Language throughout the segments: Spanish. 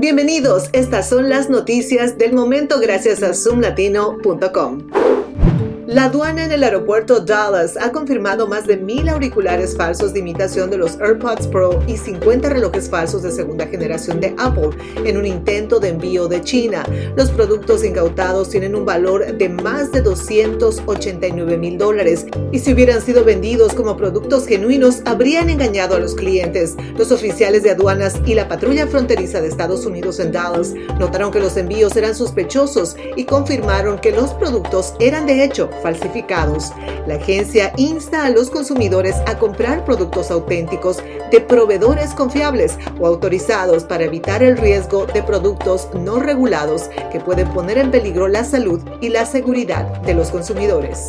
Bienvenidos, estas son las noticias del momento gracias a zoomlatino.com. La aduana en el aeropuerto Dallas ha confirmado más de mil auriculares falsos de imitación de los AirPods Pro y 50 relojes falsos de segunda generación de Apple en un intento de envío de China. Los productos incautados tienen un valor de más de 289 mil dólares y si hubieran sido vendidos como productos genuinos habrían engañado a los clientes. Los oficiales de aduanas y la patrulla fronteriza de Estados Unidos en Dallas notaron que los envíos eran sospechosos y confirmaron que los productos eran de hecho falsificados. La agencia insta a los consumidores a comprar productos auténticos de proveedores confiables o autorizados para evitar el riesgo de productos no regulados que pueden poner en peligro la salud y la seguridad de los consumidores.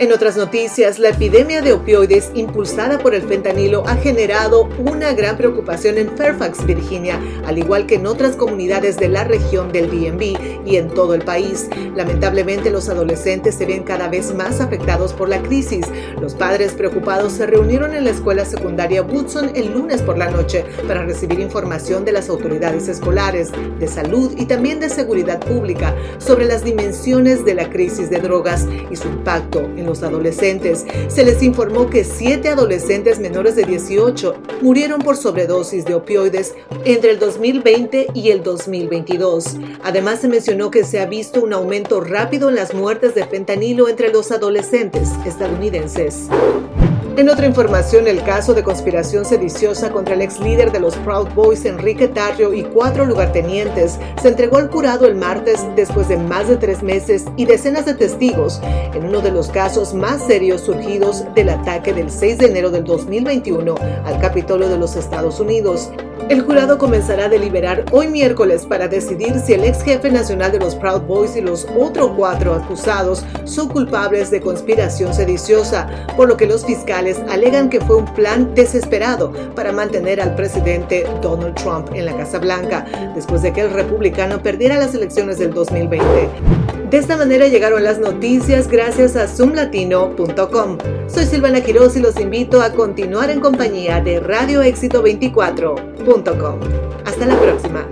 En otras noticias, la epidemia de opioides impulsada por el fentanilo ha generado una gran preocupación en Fairfax, Virginia, al igual que en otras comunidades de la región del DMV y en todo el país. Lamentablemente, los adolescentes se ven cada vez más afectados por la crisis. Los padres preocupados se reunieron en la escuela secundaria Woodson el lunes por la noche para recibir información de las autoridades escolares, de salud y también de seguridad pública sobre las dimensiones de la crisis de drogas y su impacto en los adolescentes. Se les informó que siete adolescentes menores de 18 murieron por sobredosis de opioides entre el 2020 y el 2022. Además, se mencionó que se ha visto un aumento rápido en las muertes de fentanilo entre los adolescentes estadounidenses. En otra información, el caso de conspiración sediciosa contra el ex líder de los Proud Boys, Enrique Tarrio, y cuatro lugartenientes se entregó al jurado el martes después de más de tres meses y decenas de testigos en uno de los casos más serios surgidos del ataque del 6 de enero del 2021 al Capitolio de los Estados Unidos. El jurado comenzará a deliberar hoy miércoles para decidir si el ex jefe nacional de los Proud Boys y los otros cuatro acusados son culpables de conspiración sediciosa, por lo que los fiscales alegan que fue un plan desesperado para mantener al presidente Donald Trump en la Casa Blanca, después de que el republicano perdiera las elecciones del 2020. De esta manera llegaron las noticias gracias a zoomlatino.com. Soy Silvana Quiroz y los invito a continuar en compañía de Radio Éxito 24.com. Hasta la próxima.